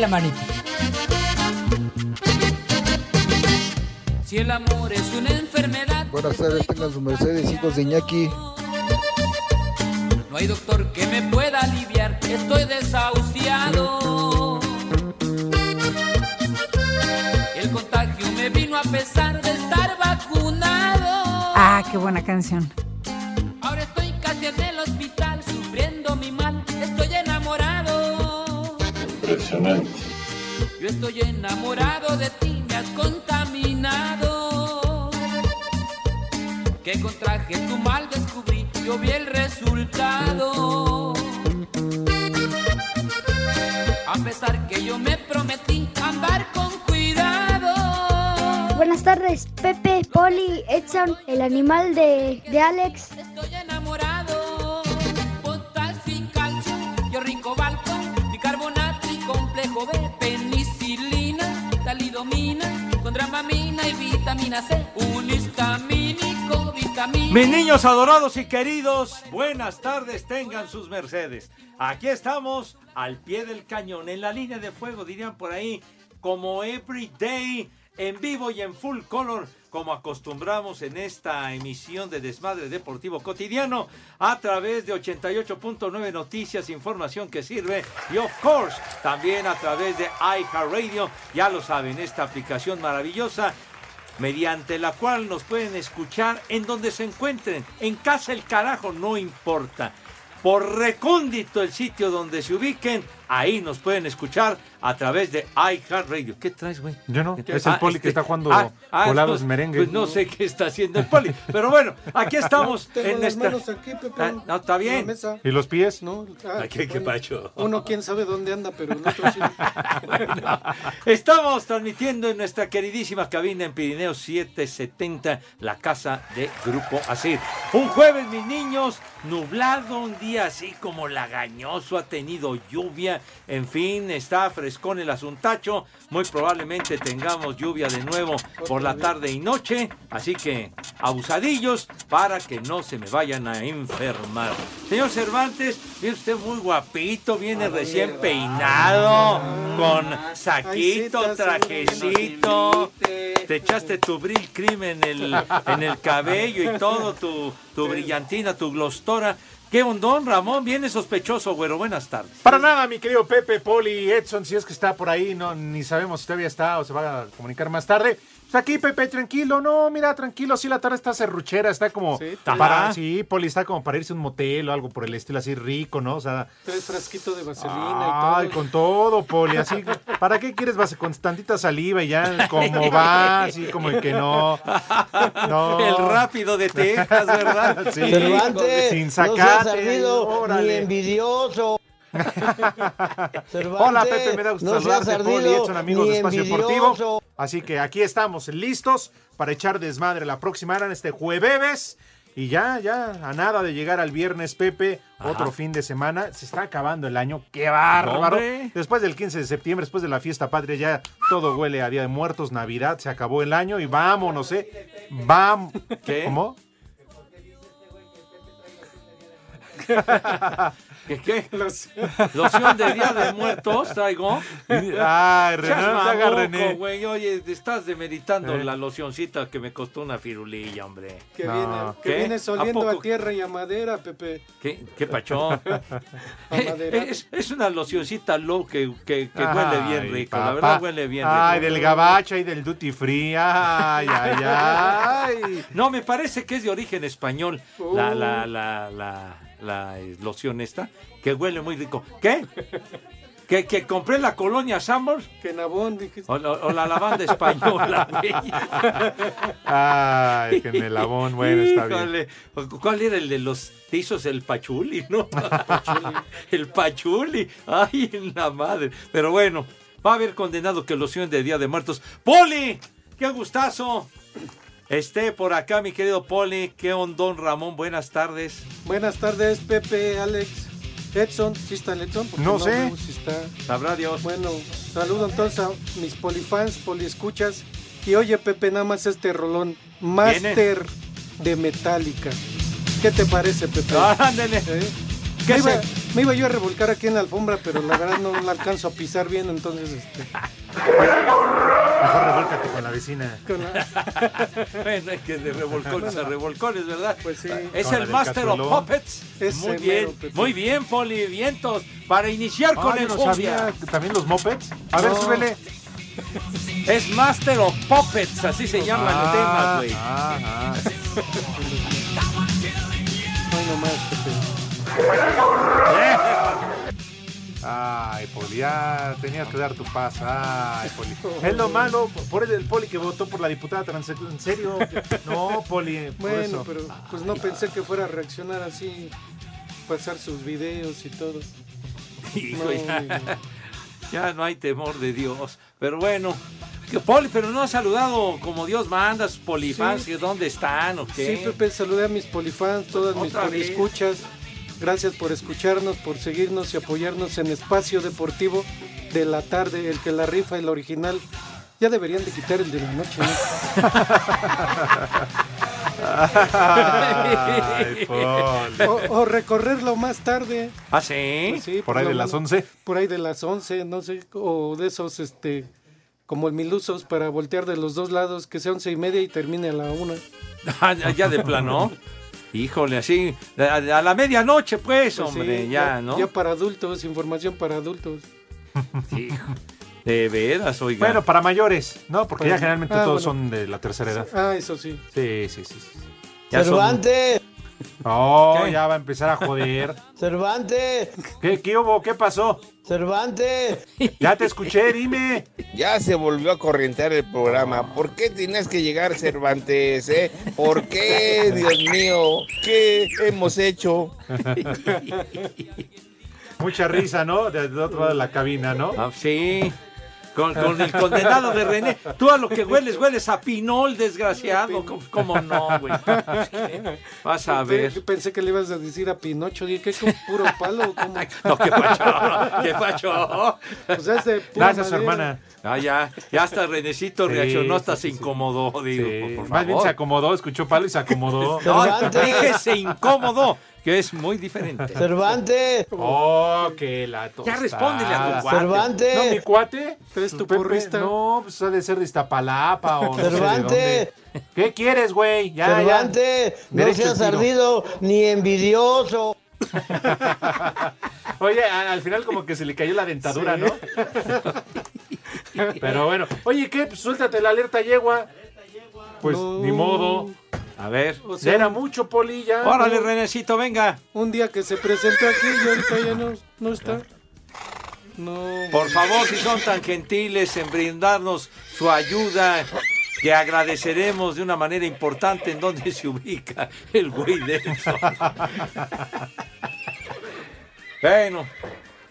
La manita. Si el amor es una enfermedad, Buenas tardes, tengan su Mercedes, hijos de Iñaki. no hay doctor que me pueda aliviar. Estoy desahuciado. El contagio me vino a pesar de estar vacunado. Ah, qué buena canción. Ahora estoy casi en el hospital Impresionante. Yo estoy enamorado de ti, me has contaminado. Que contraje tu mal descubrí, yo vi el resultado. A pesar que yo me prometí andar con cuidado. Buenas tardes, Pepe, Poli, Edson, el animal de, de Alex. Estoy B, penicilina, talidomina, con dramamina y vitamina C, un histamínico, vitamina. Mis niños adorados y queridos, buenas tardes, tengan sus mercedes. Aquí estamos al pie del cañón, en la línea de fuego, dirían por ahí, como every day, en vivo y en full color, como acostumbramos en esta emisión de Desmadre Deportivo Cotidiano, a través de 88.9 Noticias, información que sirve, y of course, también a través de iHeartRadio, ya lo saben, esta aplicación maravillosa mediante la cual nos pueden escuchar en donde se encuentren. En casa el carajo no importa. Por recóndito el sitio donde se ubiquen, ahí nos pueden escuchar a través de iHeartRadio. ¿Qué traes, güey? Yo no, ¿Qué? es el Ah, poli este- que está jugando ah, ah, volados pues- merengue. Pues no sé qué está haciendo el poli. Pero bueno, aquí estamos Tengo en las nuestra... manos aquí, Pepe. Ah, no, está bien. mesa. ¿Y los pies? No, ah, qué, qué pacho. Uno quién sabe dónde anda, pero el otro sí. Estamos transmitiendo en nuestra queridísima cabina en Pirineos 770, la casa de Grupo Asir. Un jueves, mis niños, nublado, un día así como lagañoso, ha tenido lluvia, en fin, está frescón el asuntacho. Muy probablemente tengamos lluvia de nuevo por la tarde y noche, así que abusadillos para que no se me vayan a enfermar. Señor Cervantes, viene usted muy guapito, viene recién peinado, con saquito, trajecito. Te echaste tu brill cream en el, en el cabello y todo, tu, tu brillantina, tu glostora. ¿Qué ondón, Ramón? Viene sospechoso, güero. Buenas tardes. Para nada, mi querido Pepe, Poli, Edson, si es que está por ahí, no, ni sabemos si todavía está o se va a comunicar más tarde. Pues aquí, Pepe, tranquilo, no, mira, tranquilo, sí, la tarde está serruchera, está como Sí, para, sí, Poli, está como para irse a un motel o algo por el estilo así rico, ¿no? O sea, Tres frasquitos de vaselina ay, y todo. con todo, Poli, así, ¿para qué quieres base con tantita saliva y ya como va, así como el que no, no. El rápido de Texas, ¿verdad? Sí, Cervantes, sin no sacate, ardido ni envidioso. Hola Pepe, me da gusto no saludarte, Poli, ardido Edson, amigos de Espacio. Deportivo. Así que aquí estamos listos para echar desmadre la próxima hora en este jueves. Y ya, ya, a nada de llegar al viernes, Pepe, Ajá. otro fin de semana. Se está acabando el año, qué bárbaro. Hombre. Después del 15 de septiembre, después de la fiesta patria, ya todo huele a Día de Muertos, Navidad, se acabó el año y vámonos, ¿eh? Vamos. ¿Cómo? ¿Qué, qué? Loción de Día de Muertos traigo. Ay, René, Seas no te hagas mamuco, René. güey. Oye, estás demeritando Eh. la locioncita que me costó una firulilla, hombre. Que No. viene, que ¿Qué? viene ¿A soliendo a, tierra y a madera, Pepe. ¿Qué, qué pachón? madera. es, es una locioncita low que, que, que Ay, huele bien rico. La verdad huele bien Ay, rico. del gabacho y del duty free. Ay, ay, ay. No, me parece que es de origen español la, Uh. la, la, la, la eh, loción esta, que huele muy rico. ¿Qué? Que, que compré la colonia Sambor Que Nabón, dijiste. o, la- o la lavanda española. Ay, que en el labón, bueno, está bien. ¿Cuál era el de los tizos? El pachuli, ¿no? el pachuli. Ay, en la madre. Pero bueno, va a haber condenado que los de Día de Muertos. ¡Poli! ¡Qué gustazo! Esté por acá, mi querido Poli. ¿Qué ondón, Ramón? Buenas tardes. Buenas tardes, Pepe, Alex, Edson. ¿Sí está el Edson? Porque No sé. si está. Sabrá Dios. Bueno, saludo entonces a mis polifans, poliescuchas. Y oye, Pepe, nada más este rolón. Master de Metallica. ¿Qué te parece, Pepe? Ah, ándele. ¿Eh? ¿Qué se- me iba yo a revolcar aquí en la alfombra, pero la verdad no la alcanzo a pisar bien, entonces este, Mejor revólcate con la vecina. con la- Bueno, es que de revolcones a revolcones, ¿verdad? Pues sí. Es Con el Master of. Puppets. Muy mero, bien, Pepe. muy bien, Poli, vientos. Para iniciar con Ah, el yo no sabía. ¿También los mopeds? A ver, súbele. Es Master of Puppets, así se llama el tema, güey. Ah, ah. No, nomás, Pepe. Ay, Poli, ya tenías que dar tu paz. Ay, Poli. Es lo malo, por el, el Poli que votó por la diputada transexual. En serio. No, Poli. por Bueno, eso. pero pues no pensé que fuera a reaccionar así, pasar sus videos y todo. Hijo, No, ya, no. ya no hay temor de Dios. Pero bueno, Poli, pero no ha saludado como Dios manda a sus polifans. Sí. ¿Dónde están o qué? Sí, Pepe, saludé a mis polifans, todas mis escuchas. Gracias por escucharnos, por seguirnos y apoyarnos en Espacio Deportivo de la tarde, el que la rifa, el original. Ya deberían de quitar el de la noche, ¿no? Ay. O, o recorrerlo más tarde. ¿Ah, sí? Pues sí, Por ahí de las menos 11. Por ahí de las 11, no sé, o de esos, este, como el Milusos para voltear de los dos lados, que sea once y media y termine a la una. Ah, ya de plano. Híjole, así, a, a la medianoche, pues, Pues hombre, sí, ya, ¿no? Ya para adultos, información para adultos. Hijo, de veras, oiga. Bueno, para mayores, ¿no? Porque ya Para- generalmente ah, todos bueno. son de la tercera edad. Ah, eso sí. Sí, sí, sí. sí. Ya son- Oh, ¿Qué? ya va a empezar a joder. Cervantes, ¿Qué, qué hubo? ¿Qué pasó? Cervantes. Ya te escuché, dime. Ya se volvió a corrientear el programa. ¿Por qué tienes que llegar, Cervantes? Eh? ¿Por qué, Dios mío? ¿Qué hemos hecho? Mucha risa, ¿no? Del otro lado de la cabina, ¿no? Ah, sí. Con, con el condenado de René. Tú a lo que hueles, hueles a pinol, desgraciado. ¿Cómo, cómo no, güey? Vas a ver. Pe- Pensé que le ibas a decir a Pinocho, dije que con puro palo. cómo? No, qué pacho. Qué pacho. Sea, es de pura Gracias, madera. hermana. Ah, ya, ya hasta Renecito Sí, reaccionó, hasta sí, se sí. incomodó, digo, Sí, por Más bien favor. se acomodó, escuchó palo y se acomodó. No, dije se incomodó, que es muy diferente. Cervantes, Oh, que la Ya tostada. respóndele a tu guante. Cervantes. No, mi cuate. ¿Eres tu porrista? No, pues ha de ser de Iztapalapa o no sé Cervantes. ¿Qué quieres, güey? Ya, Cervantes, no Derecho seas ardido ni envidioso. ya. Oye, al final como que se le cayó la dentadura, ¿no? Pero bueno. Oye, ¿qué? Pues suéltate la alerta yegua. Pues No. ni modo. A ver. O Ya sea, era mucho, Poli, ya. Órale, Renecito, venga. un día que se presentó aquí y ahorita ya no, no está. No. Por favor, si son tan gentiles en brindarnos su ayuda, que agradeceremos de una manera importante en donde se ubica el güey de eso. Bueno,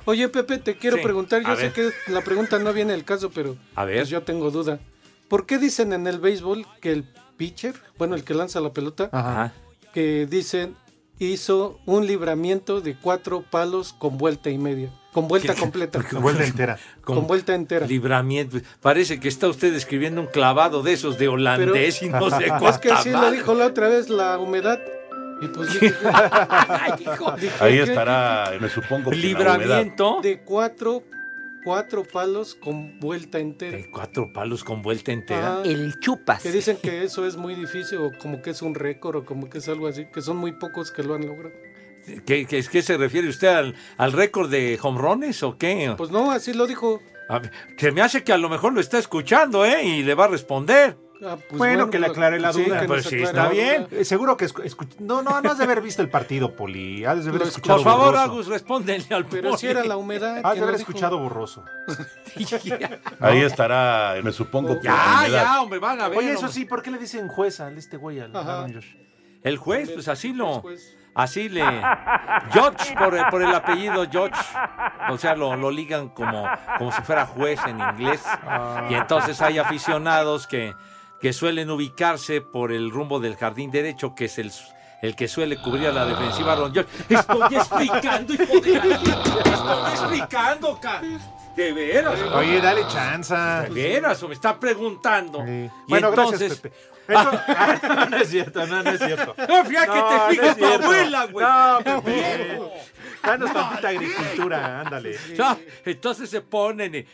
Oye, Pepe, te quiero Sí, preguntar. Yo a sé ver. que la pregunta no viene al caso, pero A ver. pues yo tengo duda. ¿Por qué dicen en el béisbol que el pitcher, bueno, el que lanza la pelota, ajá. que dicen hizo un libramiento de cuatro palos con vuelta y media? Con vuelta completa. Vuelta entera. Con vuelta entera. Libramiento. Parece que está usted escribiendo un clavado de esos de holandés y no sé Es cuánta que sí lo dijo la otra vez la humedad. Y pues dije, Ay, hijo. dije, Ahí estará, me supongo que la humedad. Libramiento De cuatro, cuatro palos con vuelta entera. de cuatro palos con vuelta entera. Ajá. El chupas. Que dicen que eso es muy difícil o como que es un récord o como que es algo así, que son muy pocos que lo han logrado. ¿Qué, qué, qué se refiere usted al, al récord de hombrones o qué? Pues no, así lo dijo. A ver, se me hace que a lo mejor lo está escuchando, ¿eh? Y le va a responder. Ah, pues bueno, que le aclare la sí, duda. que Pues sí, está bien. duda. Eh, seguro que no, no, no has de haber visto el partido, Poli. Has de haber escuchado Por favor, borroso. Agus, respóndenle al Pero si era la humedad. Has de haber dijo. escuchado borroso. Ahí estará, me supongo que Ya, ya, hombre, van a ver. Oye, eso hombre. sí, ¿por qué le dicen juez al este güey, al Josh? El juez, pues así lo. Así le. George, por el, por el apellido George. O sea, lo, lo ligan como, como si fuera juez en inglés. Y entonces hay aficionados que, que suelen ubicarse por el rumbo del jardín derecho, que es el, el que suele cubrir a la defensiva Ron George. Estoy explicando, hijo de la- Estoy explicando, ca. De veras. Oye, dale chanza. De veras, o me está preguntando. Sí. Y Bueno, entonces. gracias, Pepe. Entonces- Ah, no es cierto, no, no es cierto. No, fíjate que te no tu abuela, güey. No, Pepe. Danos tantita agricultura, ándale. No, entonces se ponen eh,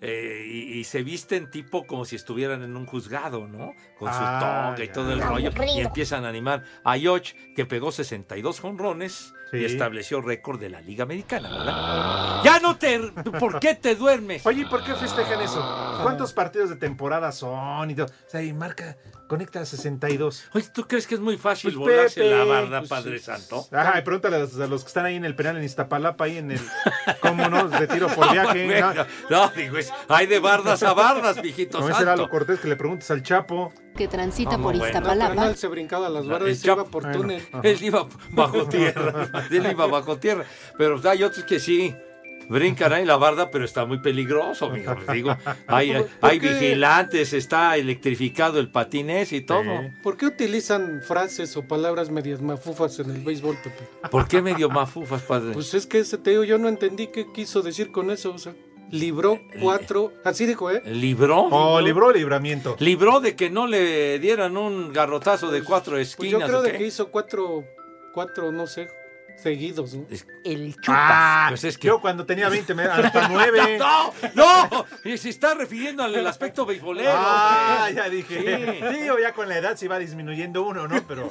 eh, y, y se visten tipo como si estuvieran en un juzgado, ¿no? Con su Ah, toga y todo el rollo. Y empiezan a animar a Yoch, que pegó 62 jonrones Sí. y estableció récord de la Liga Americana, ¿verdad? Ya no te... ¿Por qué te duermes? Oye, ¿y por qué festejan eso? ¿Cuántos partidos de temporada son? Y todo? O sea, y marca, conecta 62. Oye, ¿tú crees que es muy fácil Pues, volarse Pepe, la barda, pues, Padre sí. Santo? Ajá, y pregúntale a los, a los que están ahí en el penal en Iztapalapa, ahí en el, ¿cómo no? De tiro por viaje. ¿no? no, digo, es- hay de bardas a bardas, ese santo. era lo cortés que le preguntes al Chapo. que transita No, por no. No, pero no, Iztapalapa. él se brincaba las El y se Chapo- iba por bueno. túnel. Él iba bajo tierra. Él iba bajo tierra. Pero hay otros que sí. Brincan ahí la barda, pero está muy peligroso. Les digo, hay, vigilantes, está electrificado el patinés y todo. Sí. ¿Por qué utilizan frases o palabras medias mafufas en el béisbol, Pepe? ¿Por qué medio mafufas, padre? Pues es que ese te digo, yo no entendí qué quiso decir con eso. O sea, libró cuatro. Así dijo, ¿eh? ¿Libró? Oh, libró o libramiento. ¿Libró de que no le dieran un garrotazo de cuatro Pues esquinas? yo creo de que hizo cuatro, cuatro, no sé, seguidos, ¿no? El chupas. Ah, Pues es que- Yo cuando tenía 20, me, hasta 9. ¡No! ¡No! Y se está refiriendo al aspecto beisbolero. Ah, hombre. ya dije. Sí. Digo, ya con la edad se va disminuyendo uno, ¿no? Pero,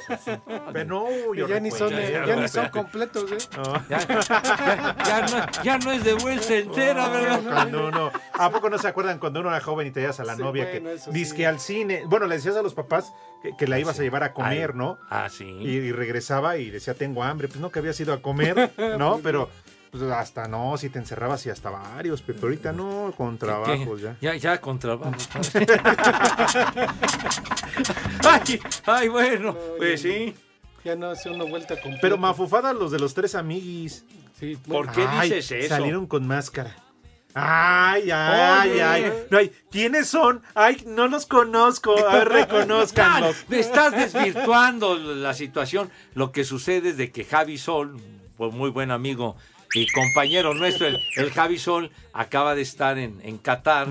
pero no, yo ya, ni son, ya ni son completos, ¿eh? No. Ya, ya- ya no, ya no es de vuelta entera, ¿verdad? Cuando uno, ¿A poco no se acuerdan cuando uno era joven y te llevas a la Sí, novia bueno, que dice sí. al cine? Bueno, le decías a los papás que, que la ibas a llevar a comer, Ay. ¿no? Ah, sí. Y, y regresaba y decía, tengo hambre. Pues no, que habías ido a comer, ¿no? Pero pues, hasta no, si te encerrabas y hasta varios, pero ahorita no, con trabajos ya. Ya, ya con trabajos. ay, ay, bueno, pues sí. Ya no hace una vuelta completa. Pero mafufada los de los tres amiguis. Sí, ¿Por qué Ay, dices eso? Salieron con máscara. Ay, ay, Oye. ay. No, ay, ¿Quiénes son? Ay, no los conozco. A ver, reconozcanlos. Estás desvirtuando la situación. Lo que sucede es de que Javi Sol, pues muy buen amigo y compañero nuestro, el, el Javi Sol, acaba de estar en, en Qatar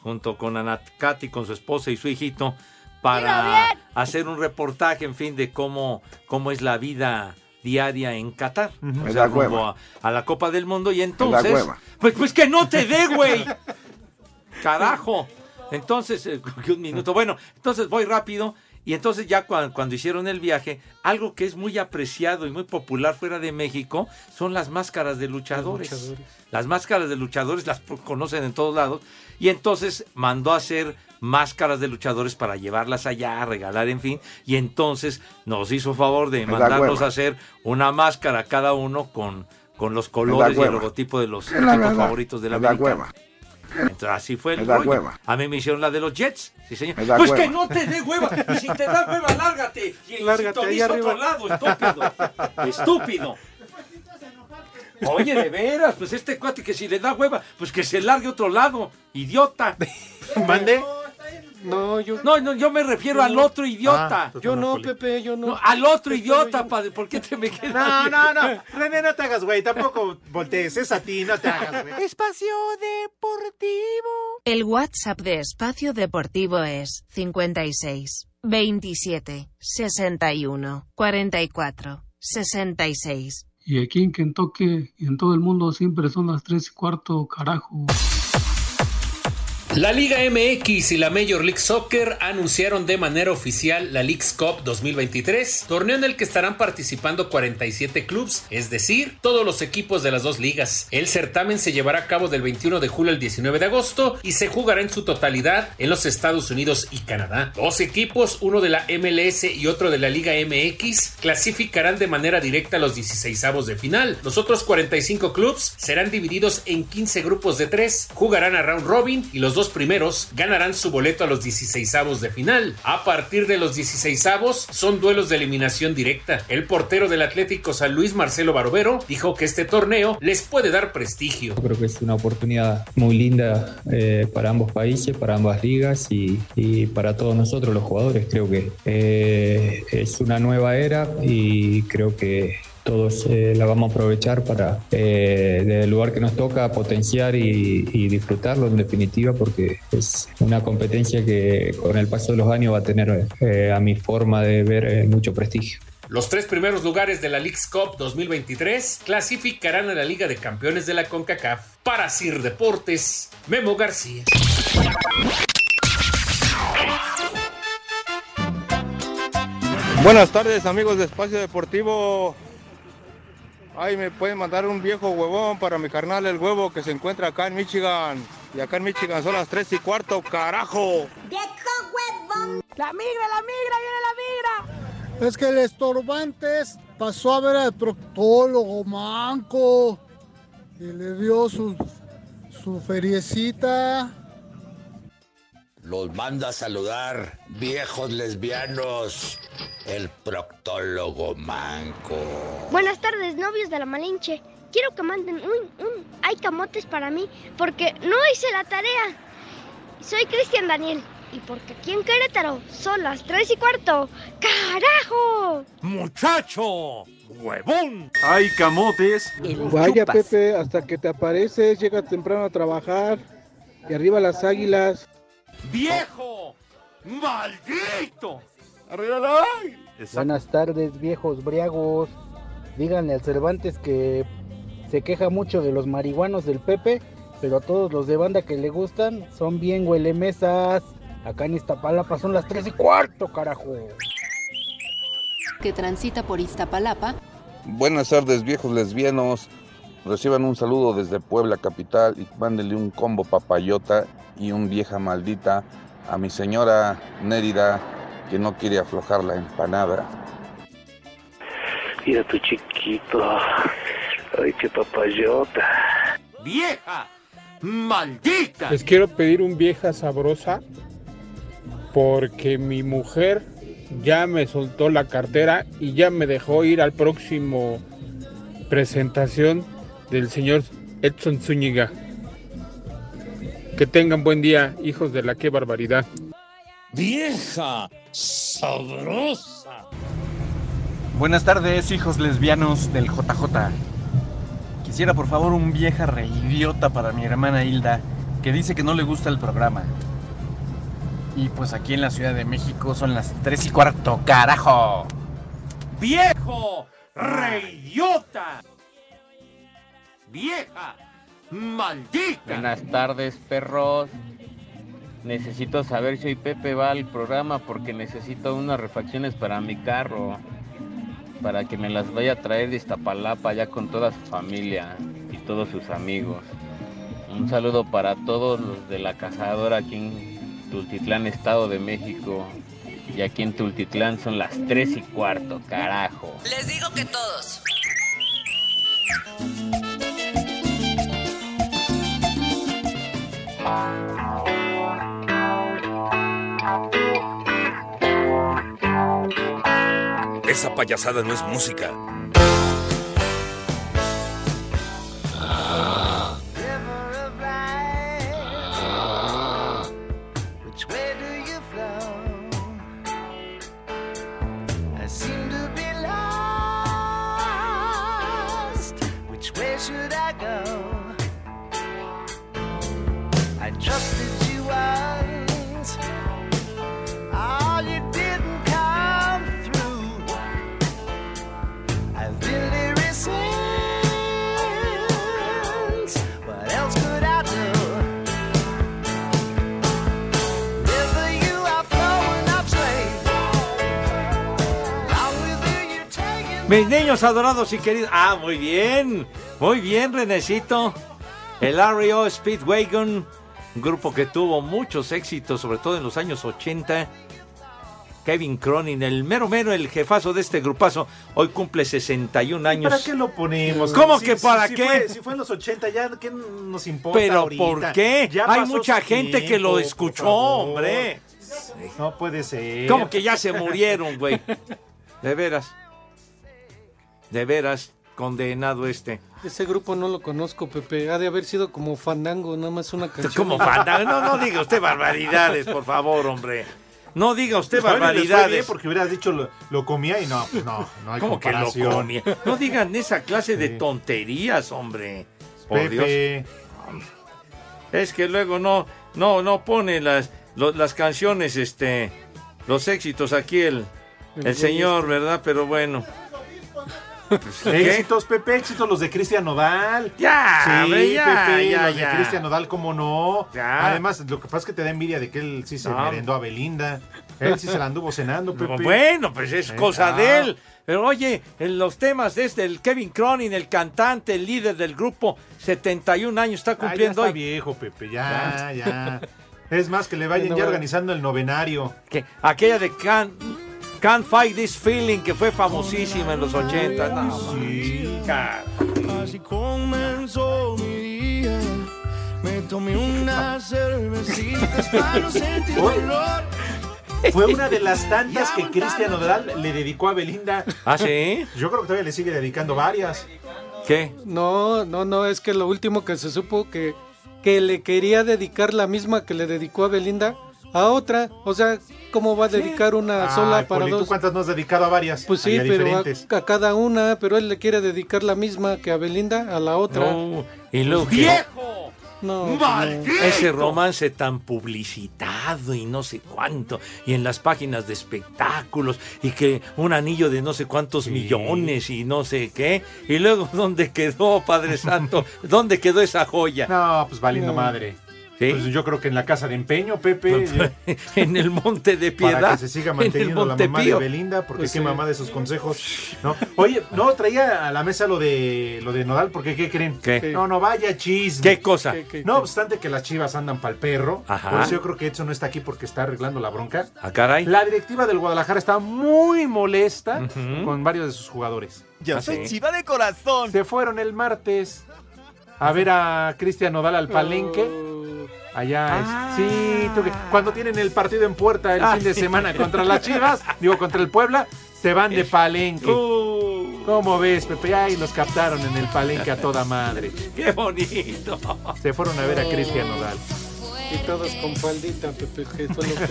junto con Anacati, con su esposa y su hijito, para hacer un reportaje, en fin, de cómo, cómo es la vida diaria en Qatar. O sea, rumbo hueva. a, a la Copa del Mundo. Y entonces, hueva. pues, pues que no te dé, güey. Carajo. Entonces, eh, un minuto. Bueno, entonces voy rápido. Y entonces ya cuan- cuando, hicieron el viaje, algo que es muy apreciado y muy popular fuera de México son las máscaras de luchadores. luchadores. Las máscaras de luchadores las conocen en todos lados. Y entonces mandó a hacer máscaras de luchadores para llevarlas allá, a regalar, en fin. Y entonces nos hizo favor de mandarnos a hacer una máscara cada uno con, con los colores y el logotipo de los equipos favoritos de la hueva. Entonces, así fue el Me da rollo. hueva. A mí me hicieron la de los Jets. Sí, señor. Me da Pues hueva. que no te dé hueva. Y si te da hueva, lárgate. Y Lárgate, otro lado, estúpido. Estúpido. Oye, de veras, pues este cuate que si le da hueva, pues que se largue otro lado, idiota. ¿Mande? No, yo, No, no, yo me refiero al otro idiota. Ah, yo no, Poli. Pepe, yo no. No, al otro Pepe, idiota, yo- padre. ¿Por qué te me quedas? No, no, no. René, no te hagas, güey. Tampoco voltees. Es a ti, no te hagas, güey. Espacio Deportivo. El WhatsApp de Espacio Deportivo es 56 27 61 44 66. Y aquí en Kentucky y en todo el mundo siempre son las tres y cuarto, carajo. La Liga MX y la Major League Soccer anunciaron de manera oficial la League's Cup 2023, torneo en el que estarán participando 47 clubes, es decir, todos los equipos de las dos ligas. El certamen se llevará a cabo del 21 de julio al 19 de agosto y se jugará en su totalidad en los Estados Unidos y Canadá. Dos equipos, uno de la MLS y otro de la Liga MX, clasificarán de manera directa a los 16 avos de final. Los otros 45 clubes serán divididos en 15 grupos de 3, jugarán a round robin y los dos primeros ganarán su boleto a los 16 avos de final. A partir de los 16 avos son duelos de eliminación directa. El portero del Atlético San Luis, Marcelo Barovero, dijo que este torneo les puede dar prestigio. Creo que es una oportunidad muy linda eh, para ambos países, para ambas ligas y, y, para todos nosotros los jugadores. Creo que eh, es una nueva era y creo que todos eh, la vamos a aprovechar para, eh, desde el lugar que nos toca, potenciar y, y, disfrutarlo en definitiva, porque es una competencia que con el paso de los años va a tener, eh, a mi forma de ver, mucho prestigio. Los tres primeros lugares de la League's Cup 2023 clasificarán a la Liga de Campeones de la CONCACAF. Para Sir Deportes, Memo García. Buenas tardes amigos de Espacio Deportivo. Ay, me pueden mandar un viejo huevón para mi carnal el huevo que se encuentra acá en Michigan. Y acá en Michigan son las 3 y cuarto, carajo. ¡Viejo huevón! ¡La migra, la migra, viene la migra! Es que el estorbantes pasó a ver al proctólogo manco y le dio su, su feriecita. Los manda a saludar, viejos lesbianos, el proctólogo manco. Buenas tardes, novios de la Malinche. Quiero que manden un, un hay camotes para mí porque no hice la tarea. Soy Cristian Daniel y porque aquí en Querétaro son las tres y cuarto. ¡Carajo! ¡Muchacho! ¡Huevón! ¡Ay, camotes! Vaya, Pepe, hasta que te apareces, llega temprano a trabajar. Y arriba las águilas. ¡Viejo! ¡Maldito! ¡Arriba Buenas tardes, viejos briagos. Díganle al Cervantes que se queja mucho de los marihuanos del Pepe, pero a todos los de banda que le gustan son bien huelemesas. Acá en Iztapalapa son las 3 y cuarto, carajo. Que transita por Iztapalapa. Buenas tardes, viejos lesbianos. Reciban un saludo desde Puebla Capital y mándenle un combo papayota y un vieja maldita a mi señora Nérida que no quiere aflojar la empanada. Mira tu chiquito. Ay, qué papayota. ¡Vieja! ¡Maldita! Les quiero pedir un vieja sabrosa porque mi mujer ya me soltó la cartera y ya me dejó ir al próximo presentación del señor Edson Zúñiga. Que tengan buen día, hijos de la qué barbaridad. ¡Vieja! ¡Sabrosa! Buenas tardes, hijos lesbianos del JJ. Quisiera por favor un vieja reidiota para mi hermana Hilda, que dice que no le gusta el programa. Y pues aquí en la Ciudad de México son las 3 y cuarto, carajo. ¡Viejo! ¡Reidiota! ¡Vieja! ¡Maldita! Buenas tardes, perros. Necesito saber si hoy Pepe va al programa porque necesito unas refacciones para mi carro. Para que me las vaya a traer de Iztapalapa ya con toda su familia y todos sus amigos. Un saludo para todos los de la cazadora aquí en Tultitlán, Estado de México. Y aquí en Tultitlán son las 3 y cuarto, carajo. Les digo que todos. Esa payasada no es música. Niños adorados y queridos. Ah, muy bien. Muy bien, Renecito. El REO Speedwagon, un grupo que tuvo muchos éxitos, sobre todo en los años 80. Kevin Cronin, el mero mero, el jefazo de este grupazo, hoy cumple 61 años. ¿Para qué lo ponemos? ¿Cómo que para qué? fue- si fue en los 80, ya, ¿qué nos importa Pero ahorita? ¿por qué? Ya Hay mucha gente que lo escuchó, hombre. No puede ser. ¿Cómo que ya se murieron, güey? De veras. De veras, condenado este. Ese grupo no lo conozco, Pepe. Ha de haber sido como Fandango, nada más una canción. Como fandango. No, no diga usted barbaridades, por favor, hombre. No diga usted bien barbaridades. porque hubieras dicho lo, lo comía y no, pues no, no hay ¿Cómo que lo comparación. comía? No digan esa clase de tonterías, hombre. Por Pepe. Dios. Es que luego no, no, no pone las, lo- las canciones, este, los éxitos aquí el, El el señor, güey ¿verdad? Pero bueno. ¿qué? Éxitos, Pepe, éxitos los de Cristian Nodal. Ya, sí, ya, Pepe, ya, los ya. de Cristian Nodal, cómo no. Ya. Además, lo que pasa es que te da envidia de que él sí se No. merendó a Belinda. Él sí se la anduvo cenando, Pepe. Bueno, pues es Eh, cosa ah. de él. Pero oye, en los temas de este, el Kevin Cronin, el cantante, el líder del grupo, 71 años, está Ah, ya cumpliendo está hoy. viejo, Pepe, ya, ya. Es más, que le vayan no ya organizando el novenario. Que aquella de Can't, Can't Fight This Feeling, que fue famosísima en los 80. No, sí, Así comenzó mi día. Me tomé unas cervecitas para no sentir dolor. Fue una de las tantas que Cristian Nodal le dedicó a Belinda. ¿Ah, sí? Yo creo que todavía le sigue dedicando varias. ¿Qué? No, no, no, es que lo último que se supo que, que le quería dedicar la misma que le dedicó a Belinda a otra. O sea, ¿cómo va a dedicar una sola Ay, para Poli, ¿tú dos? cuántas no has dedicado a varias? Pues sí, pero a, cada una, pero él le quiere dedicar la misma que a Belinda a la otra. No, y luego ¡Viejo! No, no. Ese romance tan publicitado y no sé cuánto, y en las páginas de espectáculos, y que un anillo de no sé cuántos millones y no sé qué, y luego, ¿dónde quedó, Padre Santo? ¿Dónde quedó esa joya? No, pues valiendo madre. ¿Sí? Pues yo creo que en la casa de empeño, Pepe. en el Monte de Piedad. Para que se siga manteniendo la mamá de. Belinda, porque Pues qué sí. mamá de sus consejos. ¿no? Oye, no, traía a la mesa lo de lo de Nodal, porque ¿qué creen? ¿Qué? No, no, vaya chisme. ¿Qué cosa? No obstante que las chivas andan pa'l perro. Ajá. Por eso yo creo que Edson no está aquí porque está arreglando la bronca. Ah, caray. La directiva del Guadalajara está muy molesta con varios de sus jugadores. Yo ¿Ah, soy sí? chiva de corazón. Se fueron el martes a ver a Cristian Nodal al palenque. Allá, es- sí, tú que- cuando tienen el partido en puerta el Ah. fin de semana contra las Chivas, digo contra el Puebla, se van de palenque. Uh. ¿Cómo ves, Pepe? Ay, los captaron en el palenque a toda madre. ¡Qué bonito! Se fueron a ver a Cristian Nodal. Y todos con faldita, Pepe, que solo que...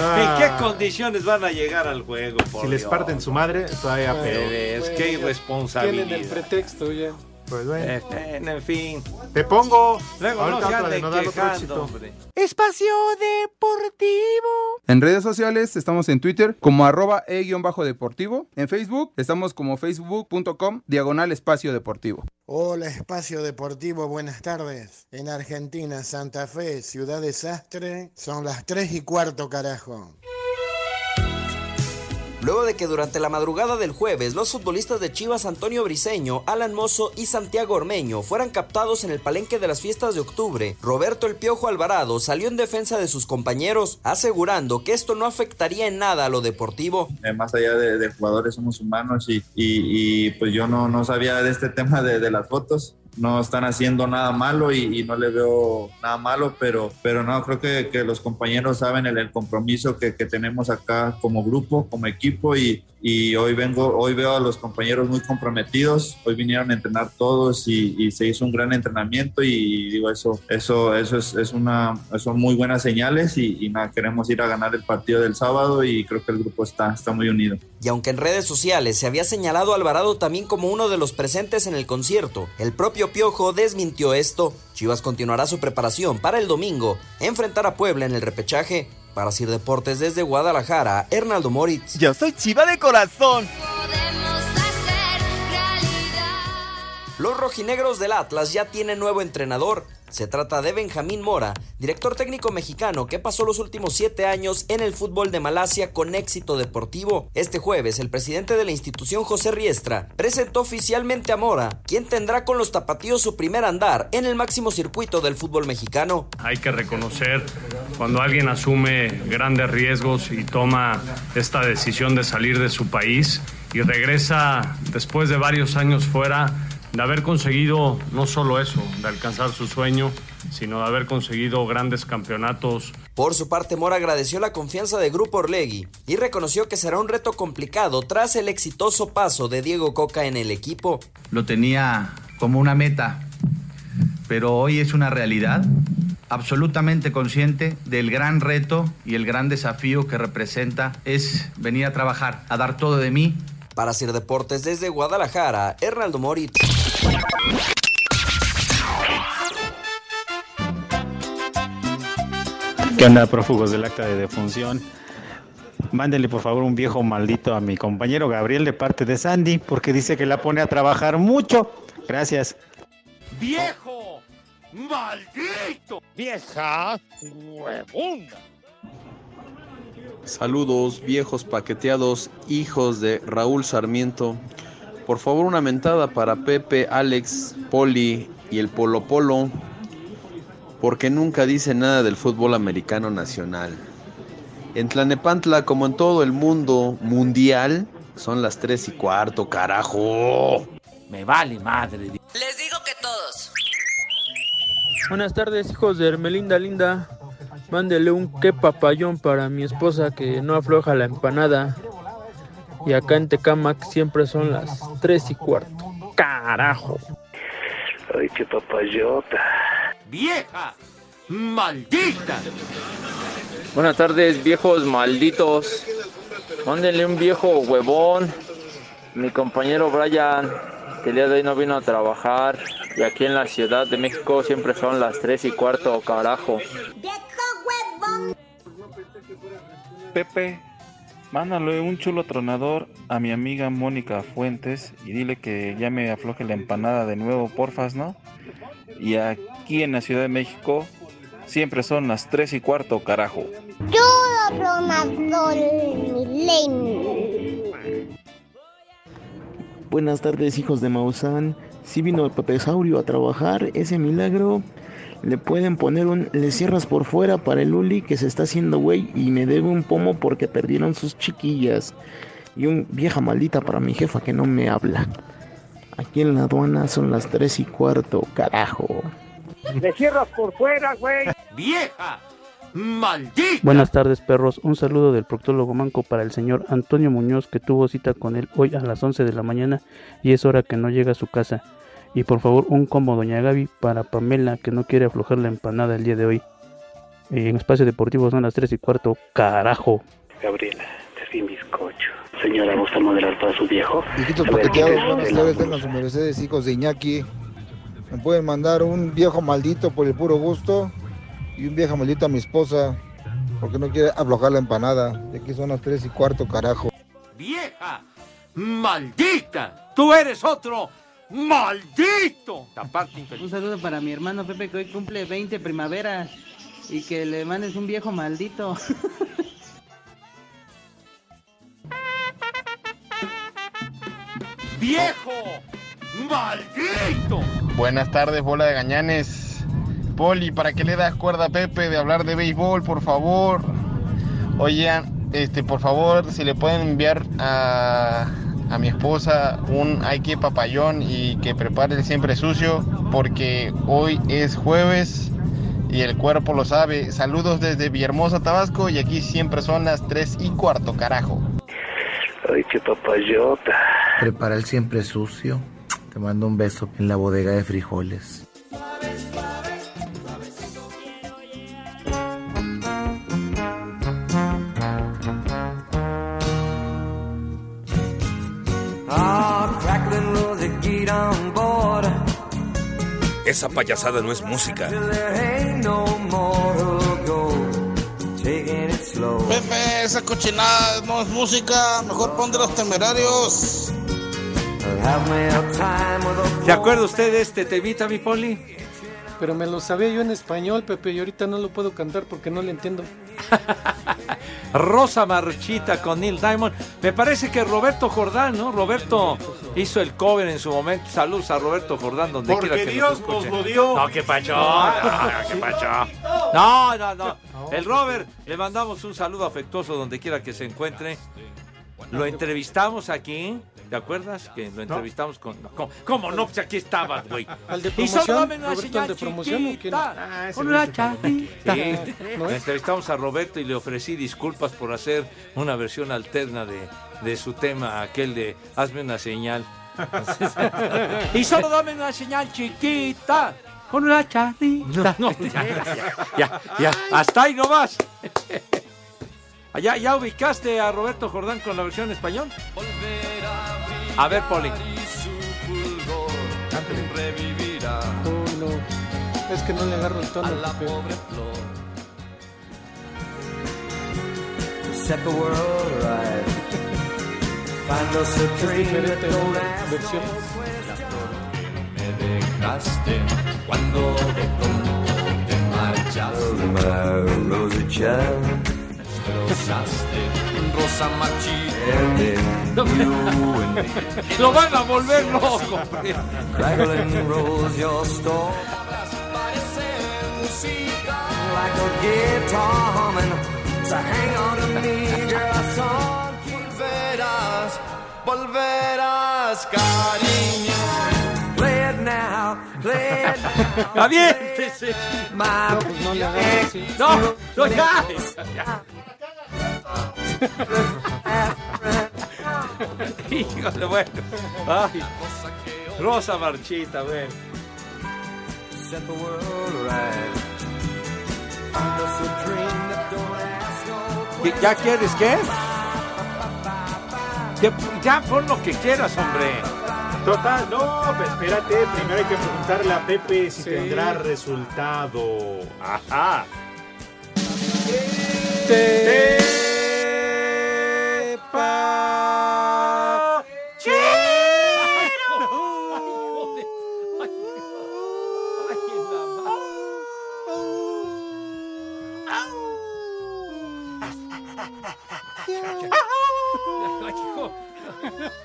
¿En qué condiciones van a llegar al juego? por Ah. Si les parten su madre, todavía peor. veras, qué Tienen el irresponsabilidad. pretexto ya. Pues bueno. Eh, en fin. Te pongo. Luego Ahorita no otra de otro éxito. hombre. Espacio Deportivo. En redes sociales estamos en Twitter como arroba e-deportivo. En Facebook estamos como facebook.com diagonal espacio deportivo. Hola, Espacio Deportivo, buenas tardes. En Argentina, Santa Fe, Ciudad Desastre, son las 3 y cuarto, carajo. Luego de que durante la madrugada del jueves los futbolistas de Chivas Antonio Briseño, Alan Mozo y Santiago Ormeño fueran captados en el palenque de las fiestas de octubre, Roberto El Piojo Alvarado salió en defensa de sus compañeros, asegurando que esto no afectaría en nada a lo deportivo. Eh, más allá de, jugadores somos humanos y, pues yo no, no sabía de este tema de, de las fotos. No están haciendo nada malo y, no le veo nada malo, pero, pero no, creo que, los compañeros saben el, compromiso que, tenemos acá como grupo, como equipo y, y hoy vengo, hoy veo a los compañeros muy comprometidos, hoy vinieron a entrenar todos y, se hizo un gran entrenamiento y digo eso, eso, eso es, es una, son muy buenas señales y, nada, queremos ir a ganar el partido del sábado y creo que el grupo está, está muy unido. Y aunque en redes sociales se había señalado Alvarado también como uno de los presentes en el concierto, el propio Piojo desmintió esto. Chivas continuará su preparación para el domingo, enfrentar a Puebla en el repechaje. Para Sir Deportes desde Guadalajara, Hernaldo Moritz. Yo soy chiva de corazón. Los rojinegros del Atlas ya tienen nuevo entrenador. Se trata de Benjamín Mora, director técnico mexicano que pasó los últimos siete años en el fútbol de Malasia con éxito deportivo. Este jueves, el presidente de la institución, José Riestra, presentó oficialmente a Mora, quien tendrá con los tapatíos su primer andar en el máximo circuito del fútbol mexicano. Hay que reconocer cuando alguien asume grandes riesgos y toma esta decisión de salir de su país y regresa después de varios años fuera de haber conseguido no solo eso, de alcanzar su sueño, sino de haber conseguido grandes campeonatos. Por su parte, Mora agradeció la confianza de Grupo Orlegui y reconoció que será un reto complicado tras el exitoso paso de Diego Coca en el equipo. Lo tenía como una meta, pero hoy es una realidad absolutamente consciente del gran reto y el gran desafío que representa es venir a trabajar, a dar todo de mí. Para hacer deportes desde Guadalajara, Hernaldo Moritz. ¿Qué onda, prófugos del acta de defunción? Mándele por favor un viejo maldito a mi compañero Gabriel de parte de Sandy, porque dice que la pone a trabajar mucho. Gracias. ¡Viejo! ¡Maldito! ¡Vieja huevona! Saludos, viejos paqueteados, hijos de Raúl Sarmiento. Por favor, una mentada para Pepe, Alex, Poli y el Polo Polo, porque nunca dice nada del fútbol americano nacional. En Tlanepantla, como en todo el mundo mundial, son las 3 y cuarto, carajo. Me vale madre. Les digo que todos. Buenas tardes, hijos de Hermelinda Linda. Mándele un qué papayón para mi esposa que no afloja la empanada. Y acá en Tecamac siempre son las 3 y cuarto. ¡Carajo! Ay, qué papayota. ¡Vieja! ¡Maldita! Buenas tardes, viejos malditos. Mándenle un viejo huevón. Mi compañero Brian, que el día de hoy no vino a trabajar. Y aquí en la Ciudad de México siempre son las 3 y cuarto, carajo. Pepe, mándale un chulo tronador a mi amiga Mónica Fuentes y dile que ya me afloje la empanada de nuevo, porfas, ¿no? Y aquí en la Ciudad de México siempre son las 3 y cuarto, carajo. Tronador milenio. Buenas tardes, hijos de Maussan. Si vino el Pepesaurio a trabajar, ese milagro. Le pueden poner un le cierras por fuera para el Uli que se está haciendo güey y me debe un pomo porque perdieron sus chiquillas. Y un vieja maldita para mi jefa que no me habla. Aquí en la aduana son las 3 y cuarto, carajo. Le cierras por fuera, güey. ¡Vieja! ¡Maldita! Buenas tardes, perros. Un saludo del proctólogo manco para el señor Antonio Muñoz que tuvo cita con él hoy a las 11 de la mañana y es hora que no llega a su casa. Y por favor, un combo Doña Gaby para Pamela que no quiere aflojar la empanada el día de hoy. En espacio deportivo son las 3 y cuarto, carajo. Gabriela, te di bizcocho. Señora, ¿gusta moderar para su viejo? Hijitos paqueteados, ¿qué buenas es? tardes, tengan sus mercedes, hijos de Iñaki. Me pueden mandar un viejo maldito por el puro gusto y un viejo maldito a mi esposa porque no quiere aflojar la empanada. De aquí son las 3 y cuarto, carajo. ¡Vieja! ¡Maldita! ¡Tú eres otro! ¡Maldito! Taparte infeliz. Un saludo para mi hermano Pepe que hoy cumple 20 primaveras y que le mandes un viejo maldito. ¡Viejo! ¡Maldito! Buenas tardes, bola de gañanes. Poli, ¿para qué le das cuerda a Pepe de hablar de béisbol, por favor? Oigan, este, por favor, si le pueden enviar a, a mi esposa un hay que papayón y que prepare el siempre sucio, porque hoy es jueves y el cuerpo lo sabe. Saludos desde Villahermosa, Tabasco, y aquí siempre son las 3 y cuarto, carajo. Ay, qué papayota. Prepara el siempre sucio. Te mando un beso en la bodega de frijoles. Esa payasada no es música. Pepe, esa cochinada no es música. Mejor pon de los temerarios. I'll have me a time with a ¿Se acuerda usted de este temita, mi poli? Pero me lo sabía yo en español, Pepe, y ahorita no lo puedo cantar porque no le entiendo. Rosa Marchita con Neil Diamond. Me parece que Roberto Jordán, ¿no? Roberto hizo el cover en su momento. Saludos a Roberto Jordán, donde Porque quiera que Dios nos lo dio. No, qué pacho. No, qué pacho. No, no, no. El Robert, le mandamos un saludo afectuoso donde quiera que se encuentre. Lo entrevistamos aquí. ¿Te acuerdas? Que lo entrevistamos con. no, ¿Cómo, cómo no? Pues aquí estabas, güey. ¿Al de Y solo promoción? dame una ¿Roberto, al de promoción chiquita. Ah, ese Con una. Sí. ¿No entrevistamos a Roberto y le ofrecí disculpas por hacer una versión alterna de, de su tema, aquel de Hazme una señal. y solo dame una señal chiquita. Con una charrita. No, no, ya, ya, ya, ya. Hasta ahí nomás. ¿Ya, ¿Ya ubicaste a Roberto Jordán con la versión en español? A ver, Poli. Uy, no. Es que no le agarro el tono. Pepe. Set the world right. Find us a Es dream that don't la. Me dejaste cuando de pronto te marchaste. My Rosie Child. Destrozaste Rosa. Lo van a volver loco. Crackling rose your storm. Like a guitar humming. So hang on to me, girl. Song volverás, volverás, cariño. Play it now, play it now. ¡Aviéntese! Pues no. No, no, a dream that don't ask no ¿Qué- ¿Ya quieres qué? Ya pon lo que quieras, hombre. Total, no, pero espérate, primero hay que preguntarle a Pepe si tendrá resultado. Ajá. Tepa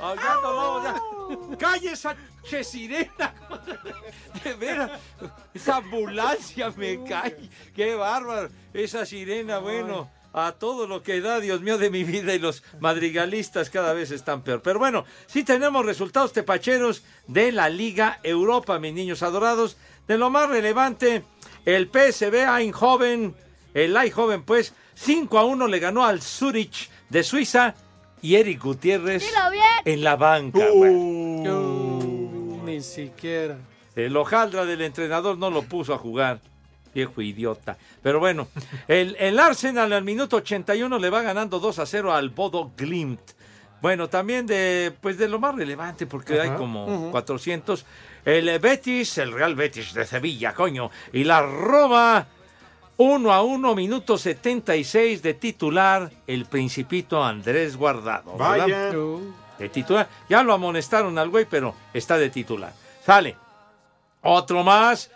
Ah, ya no, no, ya. ¡Calle esa che sirena! De veras, esa ambulancia me cae. ¡Qué bárbaro! Esa sirena, bueno, a todo lo que da, Dios mío, de mi vida y los madrigalistas cada vez están peor. Pero bueno, sí tenemos resultados tepacheros de la Liga Europa, mis niños adorados. De lo más relevante, el PSV Eindhoven, el Eindhoven, pues, 5 a 1 le ganó al Zurich de Suiza y Eric Gutiérrez en la banca, güey. Uh, Ni siquiera. El hojaldra del entrenador no lo puso a jugar. Viejo idiota. Pero bueno, el, el Arsenal al minuto 81 le va ganando 2 a 0 al Bodo Glimt. Bueno, también de, pues de lo más relevante, porque hay como Ujú. 400. El Betis, el Real Betis de Sevilla, coño. Y la Roma, 1 a 1, minuto 76 de titular, el Principito Andrés Guardado. ¿verdad? Vaya. de titular. Ya lo amonestaron al güey, pero está de titular. Sale. Otro más.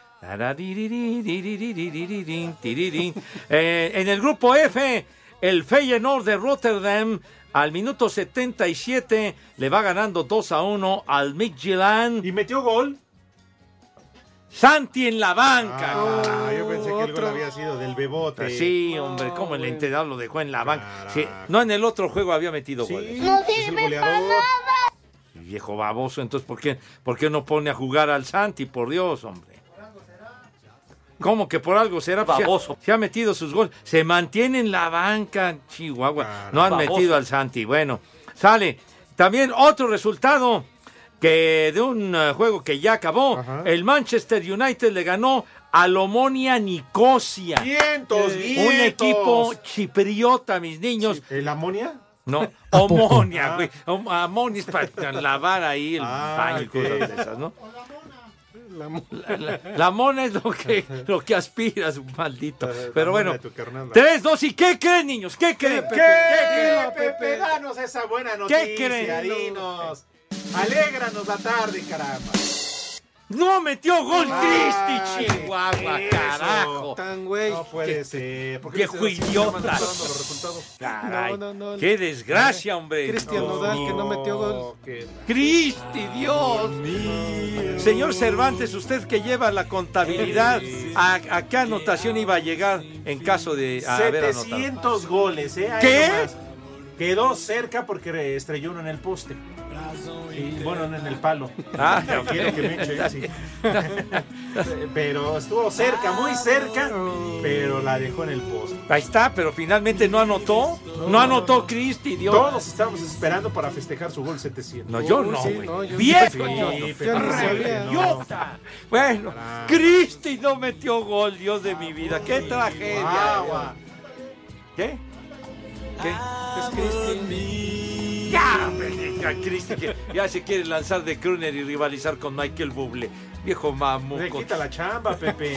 Eh, en el grupo F, el Feyenoord de Rotterdam al minuto 77 le va ganando 2 a 1 al Midtjylland. ¿Y metió gol? Santi en la banca. Ah, yo pensé que el gol había sido del Bebote. Sí, hombre, como el entrenador lo dejó en la banca. Sí, no, en el otro juego había metido goles. No sirve para nada. Viejo baboso, entonces ¿por qué, ¿por qué no pone a jugar al Santi? Por Dios, hombre. ¿Cómo que por algo será? Pues, se ha- Baboso. Se ha metido sus goles. Se mantiene en la banca, Chihuahua. No han Baboso. metido al Santi. Bueno, sale. También otro resultado que de un eh, juego que ya acabó. El Manchester United le ganó al Omonia Nicosia. Vientos, Un vientos. equipo chipriota, mis niños. ¿El amonia? No, amonia, güey. Om- Amonia es para lavar ahí el Ah, baño y cosas de esas, ¿no? La La, la- la mona es lo que, lo que aspiras, maldito. Pero bueno, tres, dos y ¿qué creen, niños? ¿Qué creen, Pepe? ¿Qué, creen? Pepe? Danos esa buena ¿Qué noticia, creen? dinos. Alégranos la tarde, caramba. No metió gol Cristi, Chihuahua, eso. carajo. Tan güey. No puede ser. ¿Por qué viejo idiota. Caray, No, no, no. qué desgracia, hombre. Cristian Nodal que no metió gol. Cristi, Dios. Señor Cervantes, usted que lleva la contabilidad, ¿a, a qué anotación iba a llegar en caso de haber anotado? 700 goles, ¿eh? Ahí ¿Qué? nomás. Quedó cerca porque estrelló uno en el poste. Y, bueno, no en el palo. Ah, Ya quiero que me eche, sí. Pero estuvo cerca, muy cerca, pero la dejó en el poste. Ahí está, pero finalmente no anotó. No, anotó Cristi, Dios. Todos estábamos esperando para festejar su gol 700. No, yo no, sí, no, ¡Viejo! Sí. Bueno, Cristi no metió gol, Dios de mi vida. ¡Qué tragedia! Agua. ¿Qué? ¿Qué? Es Cristi. Ya, Cristi, que ya se quiere lanzar de crooner y rivalizar con Michael Bublé. Viejo Le mamuco. quita la chamba, Pepe.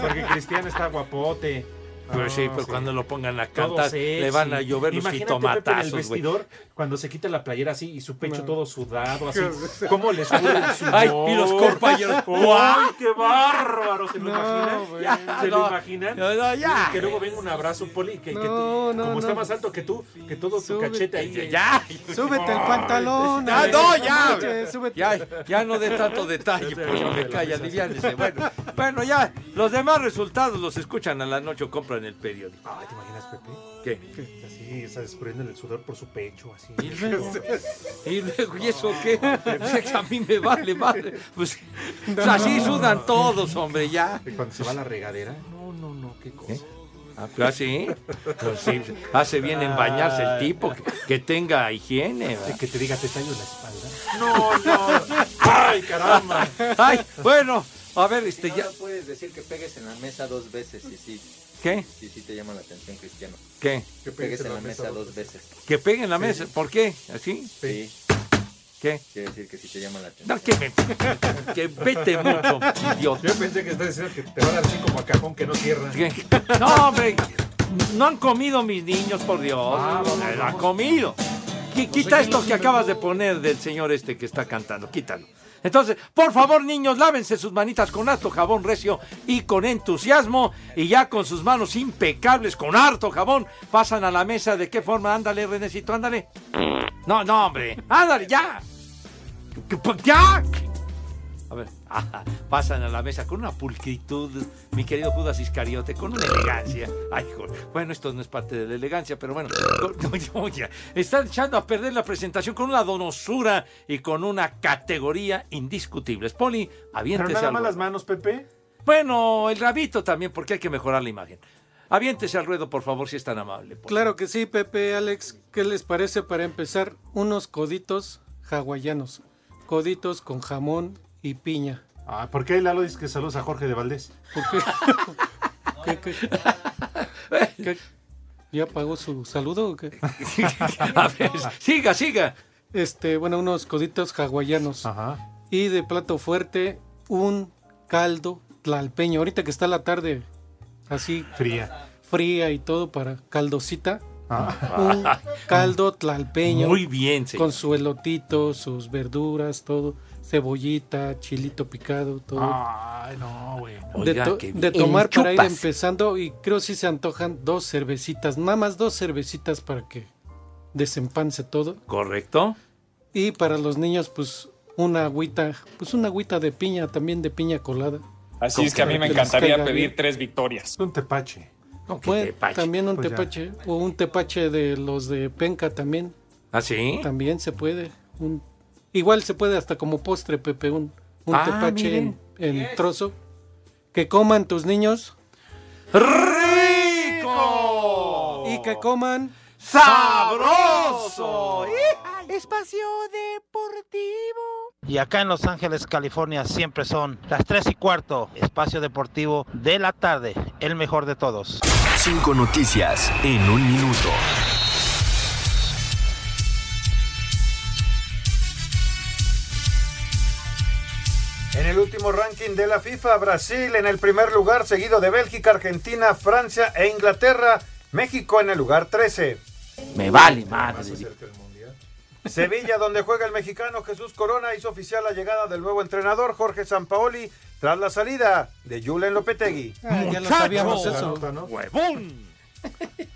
Porque Cristiano está guapote. Pues sí, No, pues sí. cuando lo pongan a cantar, le van a llover los Imagínate, Pepe, en el jitomatazos, vestidor, cuando se quita la playera así y su pecho No. todo sudado, así. ¿Cómo les el sudor? Ay, y los compañeros, ¡Ay, ¡guau! qué bárbaro! ¿Se lo No, imaginan? Ya, ¿Se lo no. imaginan? No, no, ya. Que luego venga un abrazo, Poli, que, que tú- no, como no. está más alto que tú, que todo tu Súbete. cachete ahí. Ya, Súbete el pantalón. Ya, no, ya. Ya, ya no dé tanto detalle, pues no me calla, aliviánese. Bueno, bueno, ya, los demás resultados los escuchan a la noche o compran el periódico. Ay, ¿te imaginas, Pepe? ¿Qué? Así, está escurriendo el sudor por su pecho, así. Y luego, y luego, ¿y eso qué? Pues a mí me vale madre. Pues, pues así sudan todos, hombre, ya. Y cuando se va a la regadera, no, no, no, qué cosa. Ah, pues así. Pues sí, hace bien en bañarse el tipo, que, que tenga higiene. ¿verdad? Que te diga, te tallo la espalda. No, no. Ay, caramba. Ay, bueno, a ver, este ya. No puedes decir que pegues en la mesa dos veces y sí. ¿Qué? Sí, sí te llama la atención, Cristiano. ¿Qué? Que pegues en la mesa dos veces. Que peguen la mesa. ¿Por qué? ¿Así? Sí. ¿Qué? Quiere decir que sí te llama la atención. No, que, me- que vete mucho, idiota. Yo pensé que estás diciendo que te va a dar así como a cajón que no cierra. ¿Qué? No, hombre, no han comido mis niños, por Dios. Ah, vamos, vamos. Han comido. Qui- Quita esto que acabas de poner del señor este que está cantando, quítalo. Entonces, por favor, niños, lávense sus manitas con harto jabón recio y con entusiasmo. Y ya con sus manos impecables, con harto jabón, pasan a la mesa. ¿De qué forma? Ándale, Renecito, ándale. No, no, hombre. Ándale, ya. ¿Qué- qué- ¿Ya? A ver, pasan a la mesa con una pulcritud, mi querido Judas Iscariote, con una elegancia. Ay, joder. Bueno, esto no es parte de la elegancia, pero bueno, están echando a perder la presentación con una donosura y con una categoría indiscutibles. Poli, Pero aviéntese nada al más las manos, Pepe. Bueno, el rabito también, porque hay que mejorar la imagen. Aviéntese al ruedo, por favor, si es tan amable. Poli. Claro que sí, Pepe, Alex. ¿Qué les parece para empezar? Unos coditos hawaianos. Coditos con jamón y piña. Ah, ¿por qué Lalo dice que saludos a Jorge de Valdés? ¿Por qué? ¿Qué, qué? ¿Qué? ¿Ya pagó su saludo o qué? A ver, siga, siga. Este, bueno, unos coditos hawaianos. Ajá. Y de plato fuerte, un caldo tlalpeño. Ahorita que está la tarde así Fría. fría y todo para caldosita. Ah. Un caldo tlalpeño. Muy bien, señor. Con su elotito, sus verduras, todo. Cebollita, chilito picado, todo. Ay, no, güey. de, Oiga, to- de tomar para ir empezando y creo si se antojan dos cervecitas, nada más dos cervecitas para que desempance todo. ¿Correcto? Y para los niños, pues una agüita, pues una agüita de piña, también de piña colada. Así es que a mí me encantaría pedir bien. tres victorias. Un tepache. ¿Cómo que Bueno, tepache? también un Pues ya. tepache, o un tepache de los de penca también, ¿Ah, sí? también se puede. Un, igual se puede hasta como postre, Pepe, un, un Ah, tepache en, en trozo. Que coman tus niños ¡Rico! y que coman ¡Sabroso! Espacio Deportivo. Y acá en Los Ángeles, California, siempre son las 3 y cuarto, espacio deportivo de la tarde, el mejor de todos. Cinco noticias en un minuto. En el último ranking de la FIFA, Brasil en el primer lugar, seguido de Bélgica, Argentina, Francia e Inglaterra. México en el lugar 13. Me vale madre. Sevilla, donde juega el mexicano Jesús Corona, hizo oficial la llegada del nuevo entrenador Jorge Sampaoli tras la salida de Julen Lopetegui. Ya lo sabíamos eso. ¡Huevón!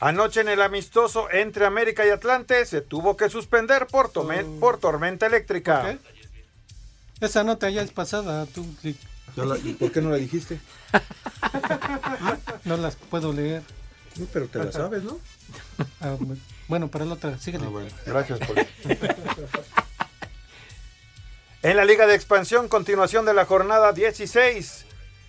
Anoche en el amistoso entre América y Atlante se tuvo que suspender por, tome- por tormenta eléctrica. Esa nota ya es pasada, tú Click. ¿Por qué no la dijiste? No las puedo leer. pero te la sabes, ¿no? Ah, bueno, para la otra, síguele. Gracias, Poli. En la Liga de Expansión, continuación de la jornada 16.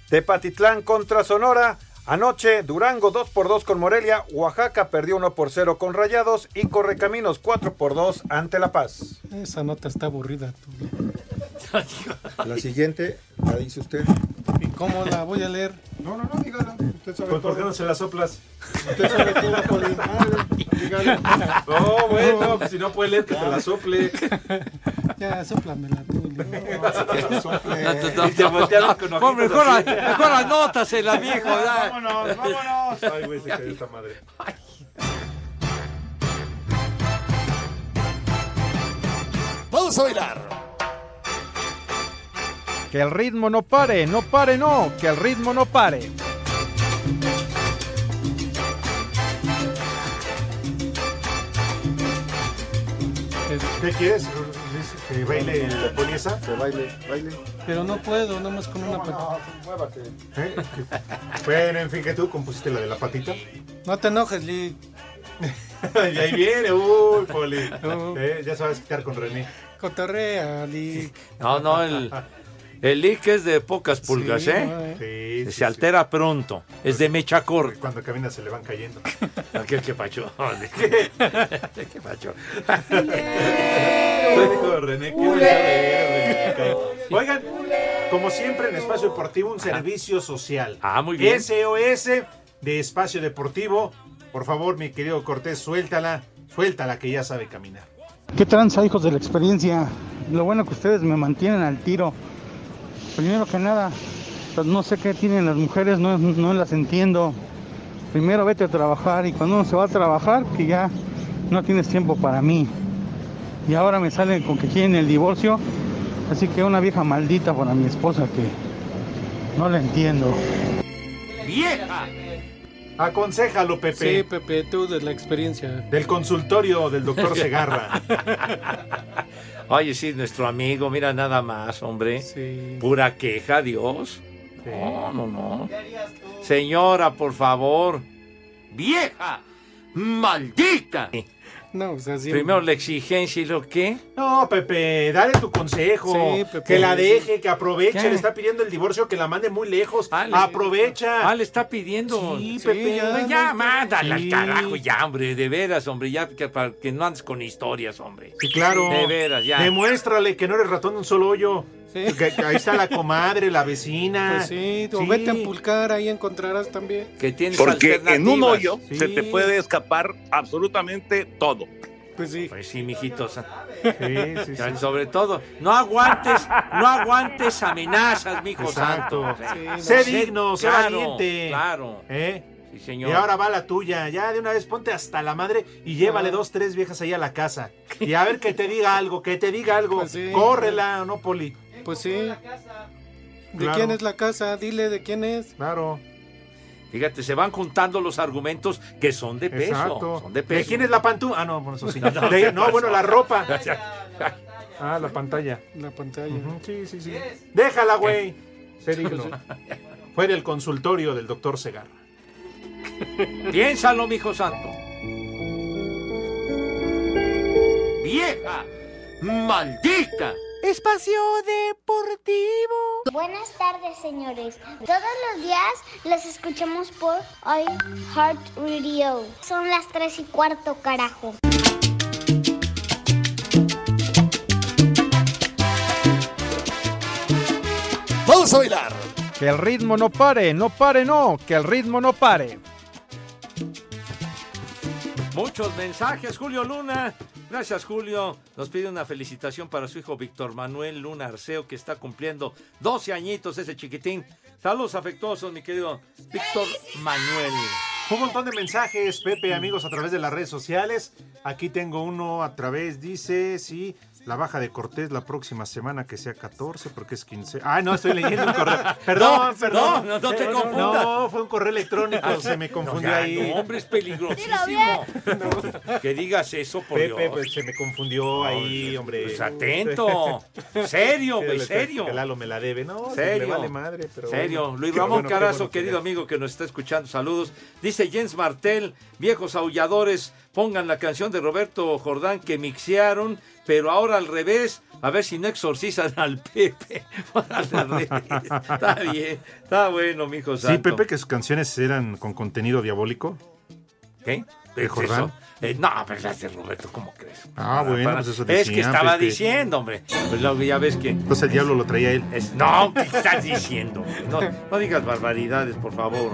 Tepatitlán contra Sonora. Anoche, Durango 2 por 2 con Morelia. Oaxaca perdió 1 por 0 con Rayados. Y Correcaminos 4 por 2 ante La Paz. Esa nota está aburrida. tú. La siguiente la dice usted. ¿Y cómo la voy a leer? No, no, no, dígala. Usted sabe Pues, ¿por todo. qué no se la soplas? Usted sabe todo. Ándale, dígala. No, bueno, pues, si no puede leer, que te la sople. Ya, sóplamela tú. Y te voltearon con ojitos mejor, así. la- mejor anótasela, viejo. ya. Vámonos, vámonos. Ay, güey, se cayó esta madre. Vamos a bailar. Que el ritmo no pare, no pare, no. Que el ritmo no pare. ¿Qué quieres? ¿Que baile la poliesa? Que baile, baile. Pero no puedo, nada más con una patita. Muévate. ¿Eh? Bueno, en fin, que tú compusiste la de la patita. No te enojes, Lee. y ahí viene, uy, Poli. No. Eh, ya sabes quitar con René. Cotorrea, Lee. No, no, el, el leak es de pocas pulgas, Sí, ¿eh? no, eh. Sí, Se sí, sí. altera pronto. Es de mecha corta. Cuando camina se le van cayendo. Aquel que pacho. ¿Qué pacho? Qué de René. Oigan, como siempre en Espacio Deportivo, un servicio social. Ah, muy bien. SOS de Espacio Deportivo. Por favor, mi querido Cortés, suéltala. Suéltala que ya sabe caminar. ¿Qué tranza, hijos de la experiencia? Lo bueno que ustedes me mantienen al tiro. Primero que nada, pues no sé qué tienen las mujeres, no, no las entiendo. Primero vete a trabajar y cuando uno se va a trabajar, que ya no tienes tiempo para mí. Y ahora me salen con que quieren el divorcio. Así que una vieja maldita para mi esposa que no la entiendo. ¡Vieja! Aconsejalo, Pepe. Sí, Pepe, tú de la experiencia. Del consultorio del doctor Segarra. Oye, sí, nuestro amigo, mira nada más, hombre. Sí. Pura queja, Dios. No, no, no. Señora, por favor. ¡Vieja! ¡Maldita! No, o sea, sí. Primero la exigencia y lo que. No, Pepe, dale tu consejo. Sí, Pepe. que la deje, que aproveche. ¿Qué? Le está pidiendo el divorcio, que la mande muy lejos. Ah, le- Aprovecha. Ah, le está pidiendo. Sí, Sí, Pepe. ya. No, ya, mándala Sí. al carajo, ya, hombre, de veras, hombre, ya, que, para que no andes con historias, hombre. Sí, claro. De veras, ya. Demuéstrale que no eres ratón de un solo hoyo. Sí. Que, que ahí está la comadre, la vecina. Pues sí, o Sí. vete a Empulcar, ahí encontrarás también. Que tienes Porque en un hoyo Sí. se te puede escapar absolutamente todo. Pues sí. Pues sí, mijitos. Sí, sí, sí. Sobre todo, no aguantes, no aguantes amenazas, mijo Exacto. santo. Sí, no. Sé digno, sé Claro, valiente. Claro. ¿Eh? Sí, señor. Y ahora va la tuya. Ya de una vez ponte hasta la madre y llévale Ah. dos, tres viejas ahí a la casa. Y a ver que te diga algo, que te diga algo. Pues sí. Córrela, ¿no, Poli? Pues sí. ¿De Claro. quién es la casa? Dile de quién es. Claro. Fíjate, se van juntando los argumentos que son de peso. Exacto. Son de peso. quién es la pantú? Ah, no, bueno, eso sí. No, De- ¿qué no, bueno, la ropa. Ah, la pantalla. La pantalla. Ujú, Sí, sí, sí. Déjala, güey. Fue del consultorio del doctor Segarra. Piénsalo, mijo santo. ¡Vieja! ¡Maldita! Espacio Deportivo. Buenas tardes, señores. Todos los días los escuchamos por iHeart Radio. Son las 3 y cuarto, carajo. Vamos a bailar. Que el ritmo no pare, no pare, no. Que el ritmo no pare. Muchos mensajes, Julio Luna. Gracias, Julio. Nos pide una felicitación para su hijo Víctor Manuel Luna Arceo, que está cumpliendo 12 añitos ese chiquitín. Saludos afectuosos, mi querido Víctor Manuel. Un montón de mensajes, Pepe, amigos, a través de las redes sociales. Aquí tengo uno a través, dice, sí, la baja de Cortés la próxima semana que sea 14, porque es 15. Ah, no, estoy leyendo un correo. Perdón, No, perdón. no, no te Eh, confundas. No, fue un correo electrónico, se me confundió No, ya, ahí. no, hombre, es peligrosísimo. Que digas eso, por Pepe, Dios. pues se me confundió ahí, hombre. Pues atento. Serio, güey, serio. Que Lalo me la debe, ¿no? pues Serio. Le vale madre, pero Serio. bueno. Luis Ramón bueno, Carazo, bueno que querido amigo que nos está escuchando, saludos. Dice Jens Martel, viejos aulladores, pongan la canción de Roberto Jordán que mixearon, pero ahora al revés, a ver si no exorcizan al Pepe. Está bien, está bueno, mijo Sí, santo. Pepe, que sus canciones eran con contenido diabólico. ¿Qué? ¿De ¿Es Jordán? Eh, no, pero las de Roberto, ¿cómo crees? Ah, bueno, pues eso Es que estaba Pepe. diciendo, hombre. Pues luego ya ves que... Entonces el diablo lo traía él. Es- no, ¿qué estás diciendo? No, no digas barbaridades, por favor.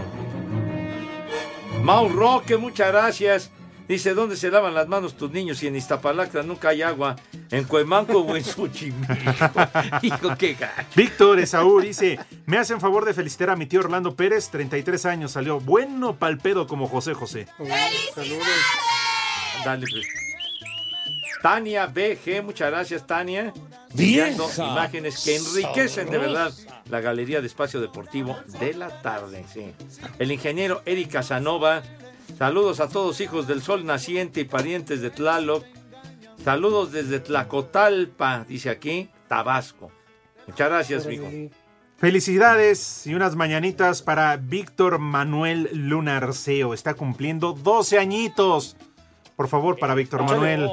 Mau Roque, muchas gracias. Dice, ¿dónde se lavan las manos tus niños si en Iztapalacra nunca hay agua? ¿En Cuemanco o en Xochimilco? Hijo, qué gacho. Víctor Esaú dice, me hacen favor de felicitar a mi tío Orlando Pérez, 33 años, salió bueno palpedo como José José. Dale, pues. Tania BG, muchas gracias, Tania. Enviando imágenes que enriquecen de verdad la Galería de Espacio Deportivo de la tarde. Sí. El ingeniero Eric Casanova. Saludos a todos hijos del sol naciente y parientes de Tlaloc. Saludos desde Tlacotalpa, dice aquí, Tabasco. Muchas gracias, mijo. Felicidades y unas mañanitas para Víctor Manuel Lunarceo. Está cumpliendo 12 añitos. Por favor, para Víctor Manuel.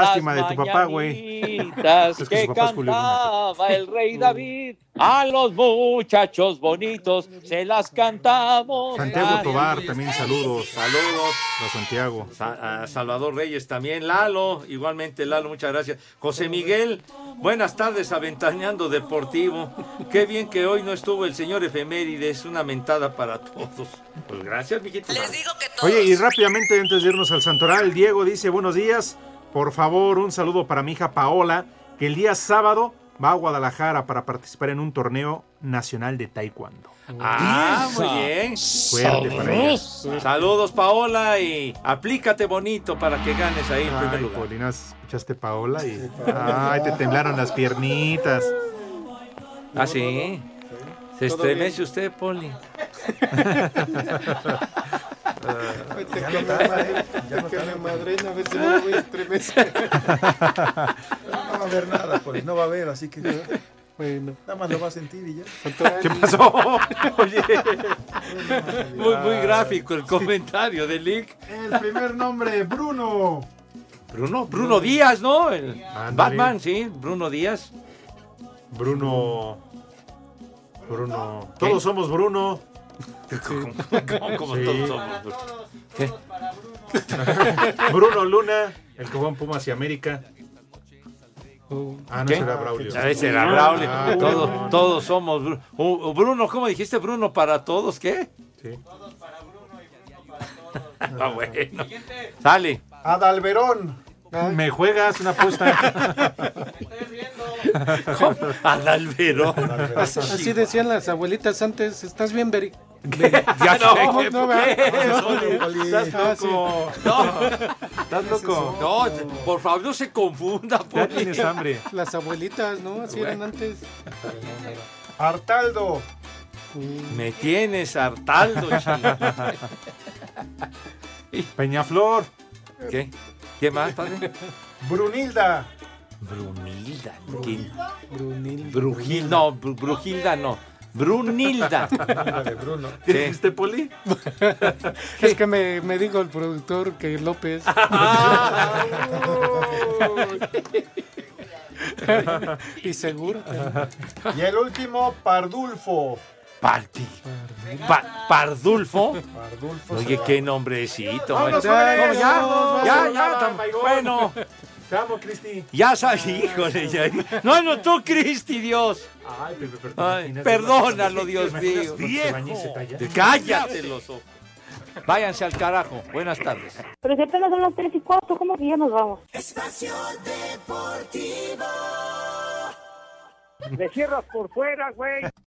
Lástima de tu papá, güey. mañanitas Es que que, su papá es Julio cantaba el rey David. A los muchachos bonitos se las cantamos. Santiago Tobar, también saludos. Saludos. A Santiago. Sa- a Salvador Reyes también. Lalo, igualmente Lalo, muchas gracias. José Miguel, buenas tardes, Aventaneando Deportivo. Qué bien que hoy no estuvo el señor Efemérides, una mentada para todos. Pues gracias, mijito. Les digo que Oye, y rápidamente antes de irnos al Santoral, Diego dice, buenos días, por favor, un saludo para mi hija Paola, que el día sábado va a Guadalajara para participar en un torneo nacional de taekwondo. Ah, muy bien. Fuerte para ella. Saludos, Paola, y aplícate bonito para que ganes ahí en primer Ay, lugar. Polinas, escuchaste Paola y... Ay, te temblaron las piernitas. Ah, sí. Se estremece usted, Poli. Ya no ¿eh? Ya no que me madrena, a ver si no me voy a estremecer. No va a haber nada, Poli, no va a haber, así que Bueno. nada más lo va a sentir y ya. ¿Qué pasó? Oye, muy, muy gráfico el comentario de Lick. El primer nombre, Bruno. Bruno, Bruno Díaz, ¿no? El. Batman, sí, Bruno Díaz. Bruno... Bruno... ¿Qué? Todos somos Bruno. ¿Cómo, cómo Sí. todos somos? Bruno? ¿Qué? Bruno Luna, el que jugó en Pumas y América. Ah, no, era Braulio. Ah, ese era Braulio. Ah, todos, no. todos somos Bru- Uh, Bruno, ¿cómo dijiste Bruno para todos? ¿Qué? Sí. Ah, bueno. Sale. Adalberón. Me juegas una apuesta. Adalberón. Así, así decían las abuelitas antes, ¿estás bien, Beri? Ya no, no, No. Estás Ah, loco. sí. No, estás loco. No, por favor, no se confunda, Ya tienes hambre. Las abuelitas, ¿no? Así eran antes. Artaldo. Me tienes hartaldo. Peñaflor. ¿Qué? ¿Qué más, padre? Brunilda. Brunilda. ¿quién? Brunilda. Brujilda. No, Bru- Brujilda no. Brunilda. Ándale, Bruno. ¿Qué dijiste, Poli? Es que me, me dijo el productor que López. y seguro. Y el último, Pardulfo. Parti. Pa- Pardulfo. Pardulfo. Oye, qué nombrecito. No, jóvenes, ya, ya, ya, tam- Maigón. Bueno, Te amo, Cristi. ya sabes, híjole, ya. No, no, tú, Cristi, Dios. Ay, Pepe, pero te Ay, perdónalo, ¿te Dios mío. Viejo. Cállate los ojos. Váyanse al carajo. Buenas tardes. Pero si apenas son las 3 y 4, ¿cómo que ya nos vamos? Espacio Deportivo. Me cierras por fuera, güey.